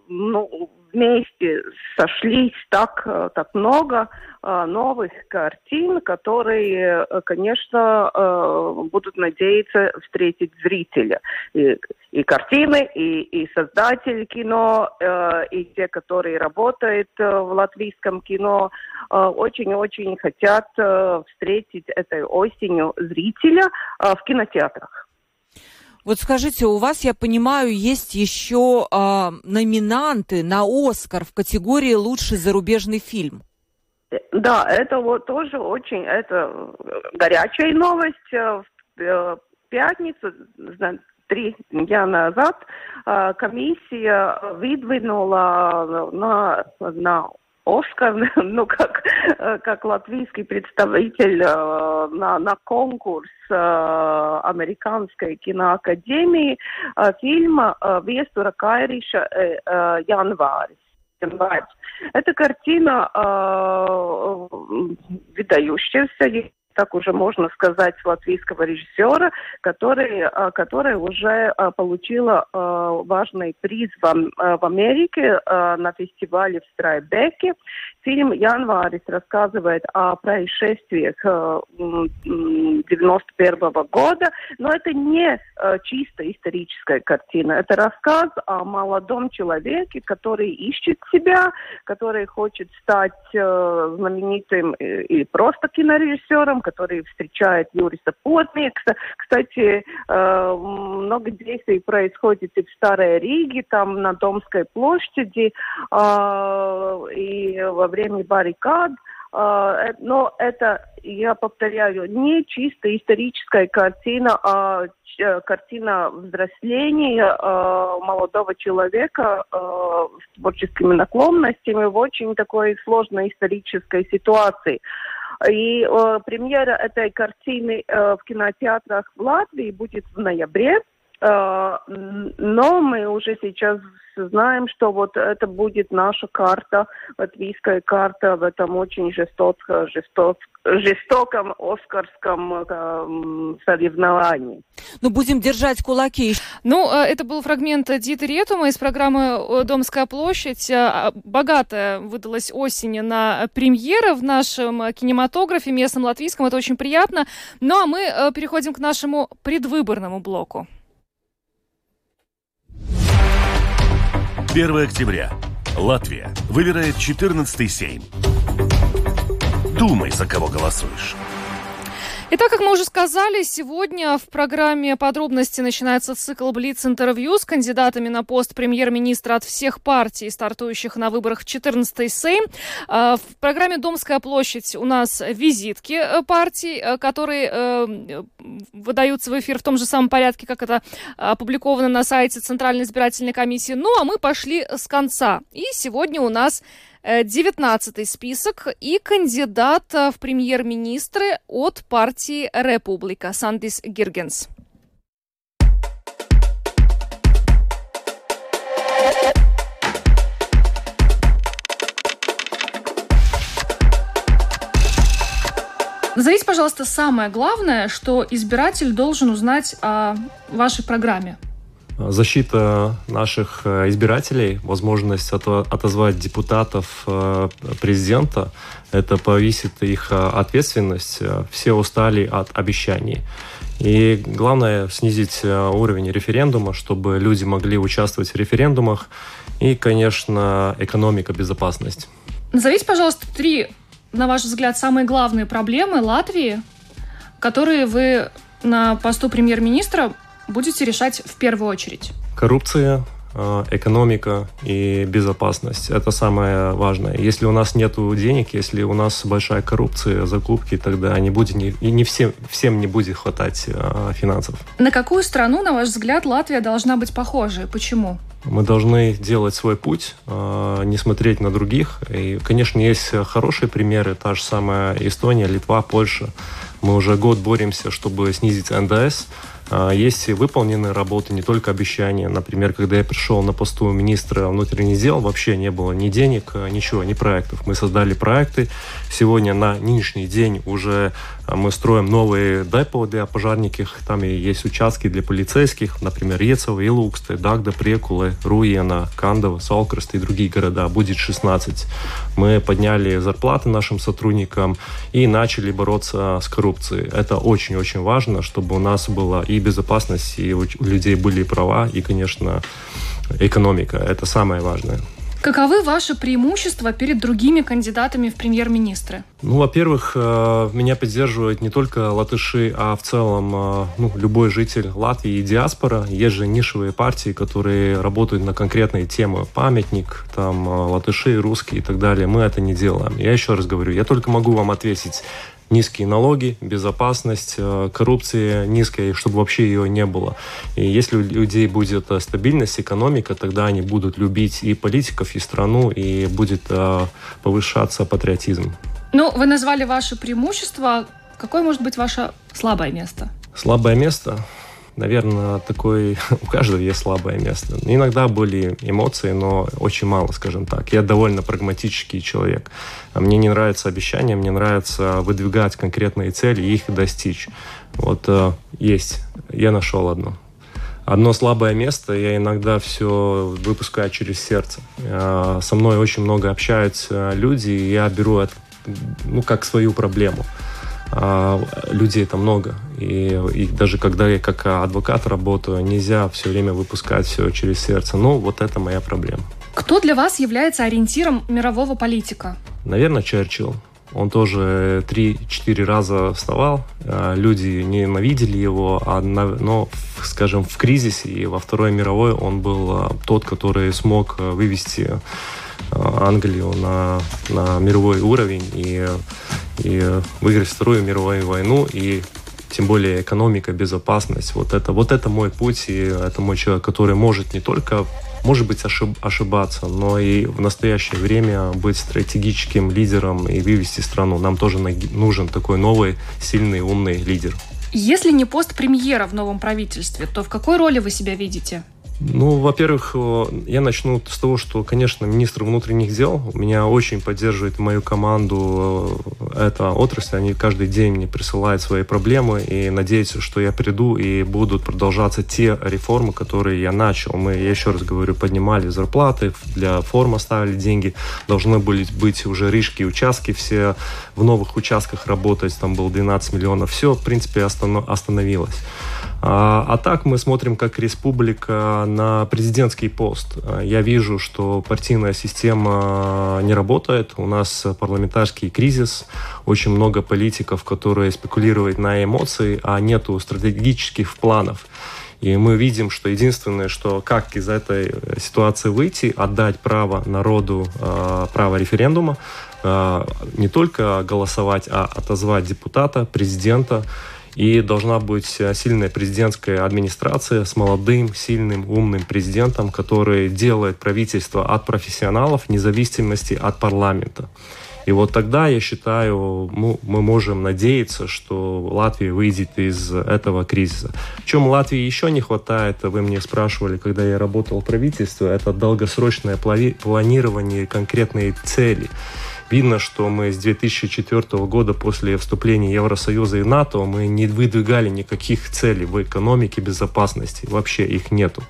ну, вместе сошлись так, э, так много э, новых картин, которые, э, конечно, будут надеяться встретить зрителя. И, и картины, и, и создатели кино, и те, которые работают в латвийском кино, очень-очень хотят встретить этой осенью зрителя в кинотеатрах. Вот скажите, у вас, я понимаю, есть еще э, номинанты на Оскар в категории лучший зарубежный фильм. Да, это вот тоже очень, это горячая новость. В э, пятницу, три дня назад, э, комиссия выдвинула на, на Оскар, [laughs] ну, как, как латвийский представитель э, на, на конкурс э, Американской киноакадемии э, фильма Вестура Кайриша «Январь». Эта картина э, выдающаяся, так уже можно сказать, латвийского режиссера, который, а, которая уже а, получила а, важный приз в Америке на фестивале в Страйбеке. Фильм «Январис» рассказывает о происшествиях 91 года, но это не чисто историческая картина. Это рассказ о молодом человеке, который ищет себя, который хочет стать знаменитым или просто кинорежиссером, который встречает Юриса Потмекса. Кстати, э, много действий происходит и в Старой Риге, там на Домской площади, э, и во время баррикад. Uh, но это, я повторяю, не чисто историческая картина, а картина взросления uh, молодого человека uh, с творческими наклонностями в очень такой сложной исторической ситуации. И э, премьера этой картины э, в кинотеатрах в Латвии будет в ноябре. Э, но мы уже сейчас знаем, что вот это будет наша карта, латвийская карта в этом очень жесток, жесток, жестоком оскарском э, соревновании. Ну, будем держать кулаки. Ну, э, это был фрагмент Диты Ретума из программы э, «Домская площадь». А, богатая выдалась осень на премьеры в нашем кинематографе местном латвийском. Это очень приятно. Ну, а мы переходим к нашему предвыборному блоку. 1 октября. Латвия выбирает 14-й Сейм. Думай, за кого голосуешь. Итак, как мы уже сказали, сегодня в программе подробности начинается цикл Блиц-интервью с кандидатами на пост премьер-министра от всех партий, стартующих на выборах в 14-й Сейм. А, в программе «Домская площадь» у нас визитки э, партий, э, которые э, выдаются в эфир в том же самом порядке, как это опубликовано на сайте Центральной избирательной комиссии. Ну, а мы пошли с конца. И сегодня у нас 19 список и кандидат в премьер-министры от партии Република Сандис Гиргенс. Назовите, пожалуйста, самое главное, что избиратель должен узнать о вашей программе защита наших э, избирателей, возможность отозвать депутатов э, президента, это повысит их э, ответственность. Все устали от обещаний. И главное снизить уровень референдума, чтобы люди могли участвовать в референдумах. И, конечно, экономика, безопасность. Назовите, пожалуйста, три, на ваш взгляд, самые главные проблемы Латвии, которые вы на посту премьер-министра будете решать в первую очередь? Коррупция, э, экономика и безопасность. Это самое важное. Если у нас нет денег, если у нас большая коррупция, закупки, тогда не будет, и не всем, всем не будет хватать э, финансов. На какую страну, на ваш взгляд, Латвия должна быть похожей? Почему? Мы должны делать свой путь, э, не смотреть на других. И, конечно, есть хорошие примеры, та же самая Эстония, Литва, Польша. Мы уже год боремся, чтобы снизить НДС. А, есть выполненные работы, не только обещания. Например, когда я пришел на посту министра внутренних дел, вообще не было ни денег, ничего, ни проектов. Мы создали проекты. Сегодня на нынешний день уже а, мы строим новые депо для пожарников. Там и есть участки для полицейских, например, Ецево, Илуксты, Дагда, Прекулы, Руена, Кандова, Салкрест и другие города. Будет 16. Мы подняли зарплаты нашим сотрудникам и начали бороться с коррупцией. Это очень-очень важно, чтобы у нас была и безопасность, и у людей были права, и, конечно, экономика. Это самое важное. Каковы ваши преимущества перед другими кандидатами в премьер-министры? Ну, во-первых, э, меня поддерживают не только латыши, а в целом э, ну, любой житель Латвии и диаспора. Есть же нишевые партии, которые работают на конкретные темы. Памятник, там, э, латыши, русские и так далее. Мы это не делаем. Я еще раз говорю, я только могу вам ответить низкие налоги, безопасность, э, коррупция низкая, чтобы вообще ее не было. И если у людей будет э, стабильность, экономика, тогда они будут любить и политиков, и страну, и будет э, повышаться патриотизм. Ну, вы назвали ваши преимущества. Какое может быть ваше слабое место? Слабое место? Наверное, такой... [laughs] У каждого есть слабое место. Иногда были эмоции, но очень мало, скажем так. Я довольно прагматический человек. Мне не нравятся обещания, мне нравится выдвигать конкретные цели и их достичь. Вот э, есть. Я нашел одно. Одно слабое место, я иногда все выпускаю через сердце. Э, со мной очень много общаются люди, и я беру это ну, как свою проблему людей это много. И, и даже когда я как адвокат работаю, нельзя все время выпускать все через сердце. Ну, вот это моя проблема. Кто для вас является ориентиром мирового политика? Наверное, Черчилл. Он тоже три-четыре раза вставал. А, люди ненавидели его, а но, скажем, в кризисе и во Второй мировой он был а, тот, который смог вывести Англию на, на мировой уровень и и выиграть Вторую мировую войну, и тем более экономика, безопасность. Вот это, вот это мой путь, и это мой человек, который может не только, может быть, ошиб, ошибаться, но и в настоящее время быть стратегическим лидером и вывести страну. Нам тоже нужен такой новый, сильный, умный лидер. Если не пост премьера в новом правительстве, то в какой роли вы себя видите? Ну, во-первых, я начну с того, что, конечно, министр внутренних дел меня очень поддерживает мою команду эта отрасль. Они каждый день мне присылают свои проблемы и надеются, что я приду и будут продолжаться те реформы, которые я начал. Мы, я еще раз говорю, поднимали зарплаты, для форм оставили деньги, должны были быть уже рижские участки, все в новых участках работать, там было 12 миллионов. Все, в принципе, остановилось. А, а так мы смотрим как республика на президентский пост. Я вижу, что партийная система не работает. У нас парламентарский кризис. Очень много политиков, которые спекулируют на эмоции, а нету стратегических планов. И мы видим, что единственное, что как из этой ситуации выйти, отдать право народу, а, право референдума, а, не только голосовать, а отозвать депутата, президента, и должна быть э, сильная президентская администрация с молодым, сильным, умным президентом, который делает правительство от профессионалов, вне зависимости от парламента. И вот тогда, я считаю, мы, можем надеяться, что Латвия выйдет из этого кризиса. В чем Латвии еще не хватает, вы мне спрашивали, когда я работал в правительстве, это долгосрочное планирование конкретные цели. Видно, что мы с 2004 года после вступления Евросоюза и НАТО мы не выдвигали никаких целей в экономике безопасности. Вообще их нету.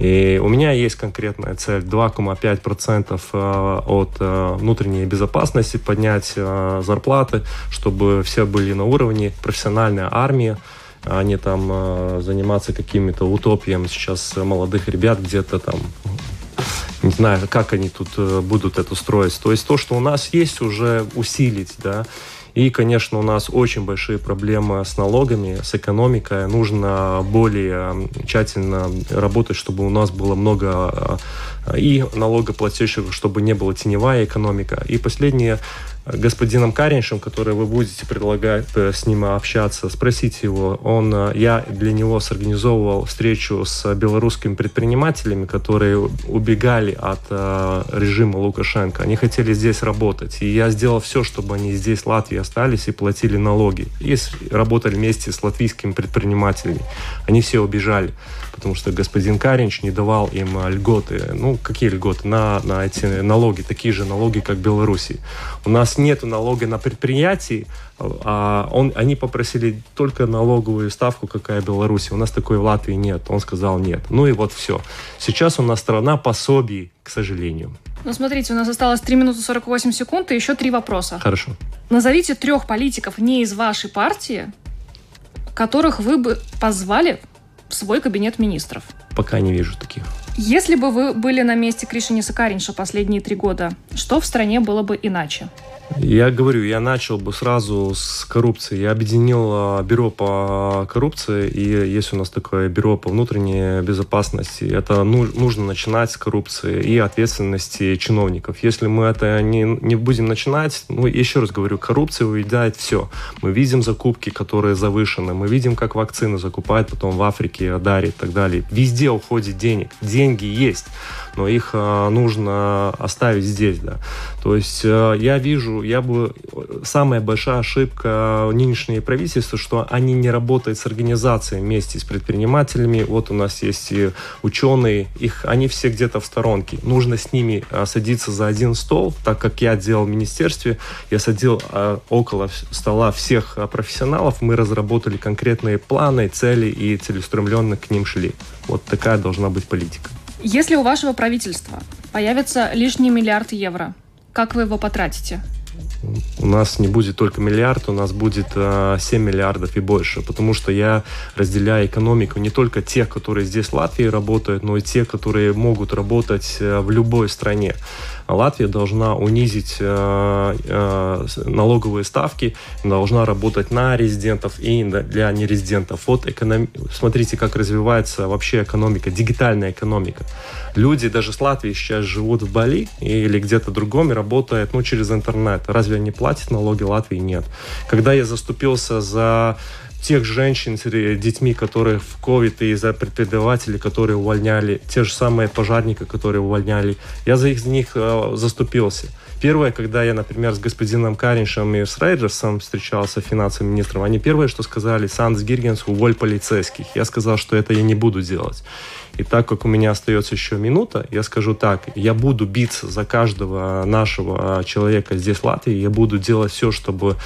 И у меня есть конкретная цель 2,5% э, от э, внутренней безопасности поднять э, зарплаты, чтобы все были на уровне профессиональная армия, а не там заниматься какими-то утопиями сейчас молодых ребят где-то там не знаю, как они тут э, будут это строить. То есть то, что у нас есть, уже усилить, да, И, конечно, у нас очень большие проблемы с налогами, с экономикой. Нужно более тщательно работать, чтобы у нас было много и налогоплательщиков, чтобы не была теневая экономика. И последнее, господином Кариншем, который вы будете предлагать э, с ним общаться, спросите его. Он, э, я для него сорганизовывал встречу с белорусскими предпринимателями, которые убегали от э, режима Лукашенко. Они хотели здесь работать. И я сделал все, чтобы они здесь, в Латвии, остались и платили налоги. И работали вместе с латвийскими предпринимателями. Они все убежали потому что господин Каринч не давал им а, льготы. Ну, какие льготы? На, на эти налоги, такие же налоги, как в Беларуси. У нас нет налога на предприятии, а он, они попросили только налоговую ставку, какая в Беларуси. У нас такой в Латвии нет. Он сказал нет. Ну и вот все. Сейчас у нас страна пособий, к сожалению. Ну, смотрите, у нас осталось 3 минуты 48 секунд и еще три вопроса. Хорошо. Назовите трех политиков не из вашей партии, которых вы бы позвали в свой кабинет министров? Пока не вижу таких. Если бы вы были на месте Кришини Сакаринша последние три года, что в стране было бы иначе? Я говорю, я начал бы сразу с коррупции. Я объединил а, бюро по коррупции, и есть у нас такое бюро по внутренней безопасности. Это нужно начинать с коррупции и ответственности чиновников. Если мы это не, не будем начинать, ну, еще раз говорю, коррупция уедает все. Мы видим закупки, которые завышены, мы видим, как вакцины закупают потом в Африке, дарят и так далее. Везде уходит денег. Деньги есть но их а, нужно оставить здесь, да. То есть а, я вижу, я бы самая большая ошибка нынешнего правительства, что они не работают с организацией вместе с предпринимателями. Вот у нас есть и ученые, их они все где-то в сторонке. Нужно с ними а, садиться за один стол, так как я делал в министерстве, я садил около стола всех профессионалов, мы разработали конкретные планы, цели и целеустремленно к ним шли. Вот такая должна быть политика. Если у вашего правительства появится лишний миллиард евро, как вы его потратите? У нас не будет только миллиард, у нас будет э, 7 миллиардов и больше, потому что я разделяю экономику не только тех, которые здесь в Латвии работают, но и те, которые могут работать э, в любой стране. Латвия должна унизить э, э, налоговые ставки, должна работать на резидентов и для нерезидентов. Вот эконом... смотрите, как развивается вообще экономика, дигитальная экономика. Люди даже с Латвии сейчас живут в Бали или где-то другом и работают ну, через интернет. Разве они платят налоги? Латвии нет. Когда я заступился за тех женщин с детьми, которые в ковид, и за преподавателей, которые увольняли, те же самые пожарники, которые увольняли. Я за, их, за них э, заступился. Первое, когда я, например, с господином Кариншем и с Рейджерсом встречался, финансовым министром, они первое, что сказали, Санс Гиргенс, уволь полицейских. Я сказал, что это я не буду делать. И так как у меня остается еще минута, я скажу так, я буду биться за каждого нашего человека здесь в Латвии, я буду делать все, чтобы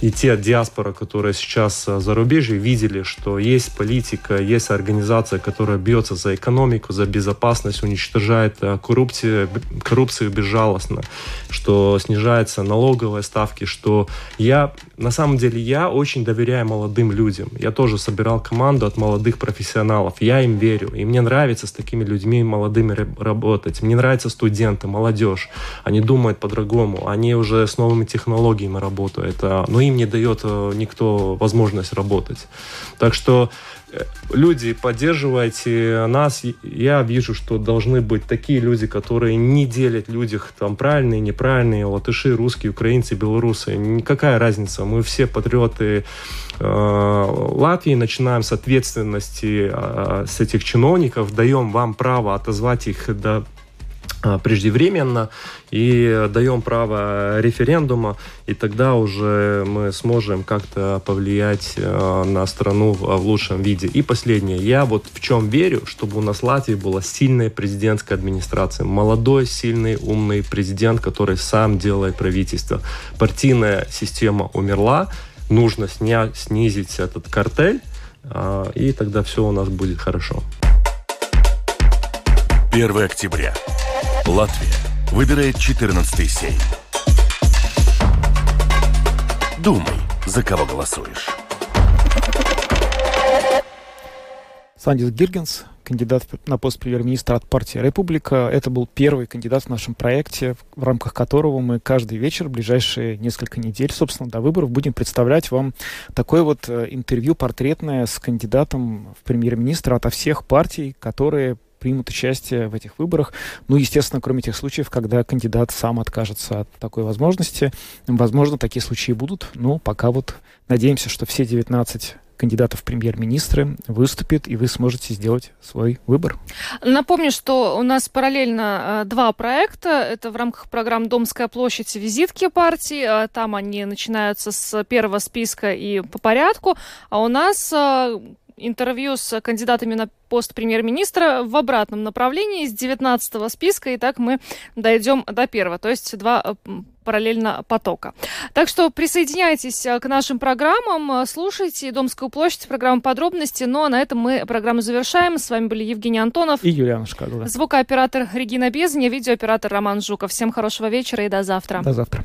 и те диаспора, которые сейчас за рубежью, видели, что есть политика, есть организация, которая бьется за экономику, за безопасность, уничтожает э, коррупцию, коррупцию безжалостно, снижаются налоговые ставки, что я, на самом деле, я очень доверяю молодым людям. Я тоже собирал команду от молодых профессионалов, я им верю, и мне нравится с такими людьми молодыми работать. Мне нравятся студенты, молодежь. Они думают по-другому. Они уже с новыми технологиями работают. А, но им не дает э, никто возможность работать. Так что люди, поддерживайте нас. Я вижу, что должны быть такие люди, которые не делят людях там правильные, неправильные, латыши, русские, украинцы, белорусы. Никакая разница. Мы все патриоты Э, Латвии, начинаем с ответственности э, с этих чиновников, даем вам право отозвать их до преждевременно и даем право референдума, и тогда уже мы сможем как-то повлиять на страну в лучшем виде. И последнее. Я вот в чем верю, чтобы у нас в Латвии была сильная президентская администрация. Молодой, сильный, умный президент, который сам делает правительство. Партийная система умерла, нужно сня, снизить этот картель, а, и тогда все у нас будет хорошо. 1 октября. Латвия выбирает 14 сейм. Думай, за кого голосуешь. Сандис Гиргенс, кандидат на пост премьер-министра от партии «Република». Это был первый кандидат в нашем проекте, в рамках которого мы каждый вечер, ближайшие несколько недель, собственно, до выборов, будем представлять вам такое вот э, интервью портретное с кандидатом в премьер-министра от всех партий, которые примут участие в этих выборах. Ну, естественно, кроме тех случаев, когда кандидат сам откажется от такой возможности. Возможно, такие случаи будут, но пока вот надеемся, что все 19 кандидатов в премьер-министры выступит, и вы сможете сделать свой выбор. Напомню, что у нас параллельно э, два проекта. Это в рамках программы «Домская площадь» визитки партии. Э, там они начинаются с первого списка и по порядку. А у нас э, интервью с кандидатами на пост премьер-министра в обратном направлении с 19 списка, и так мы дойдем до первого, то есть два э, параллельно потока. Так что присоединяйтесь э, к нашим программам, э, слушайте «Домскую площадь», программу «Подробности». Ну а на этом мы программу завершаем. С вами были Евгений Антонов и Юлиана Шкагова. Звукооператор Регина Безня, видеооператор Роман Жуков. Всем хорошего вечера и до завтра. До завтра.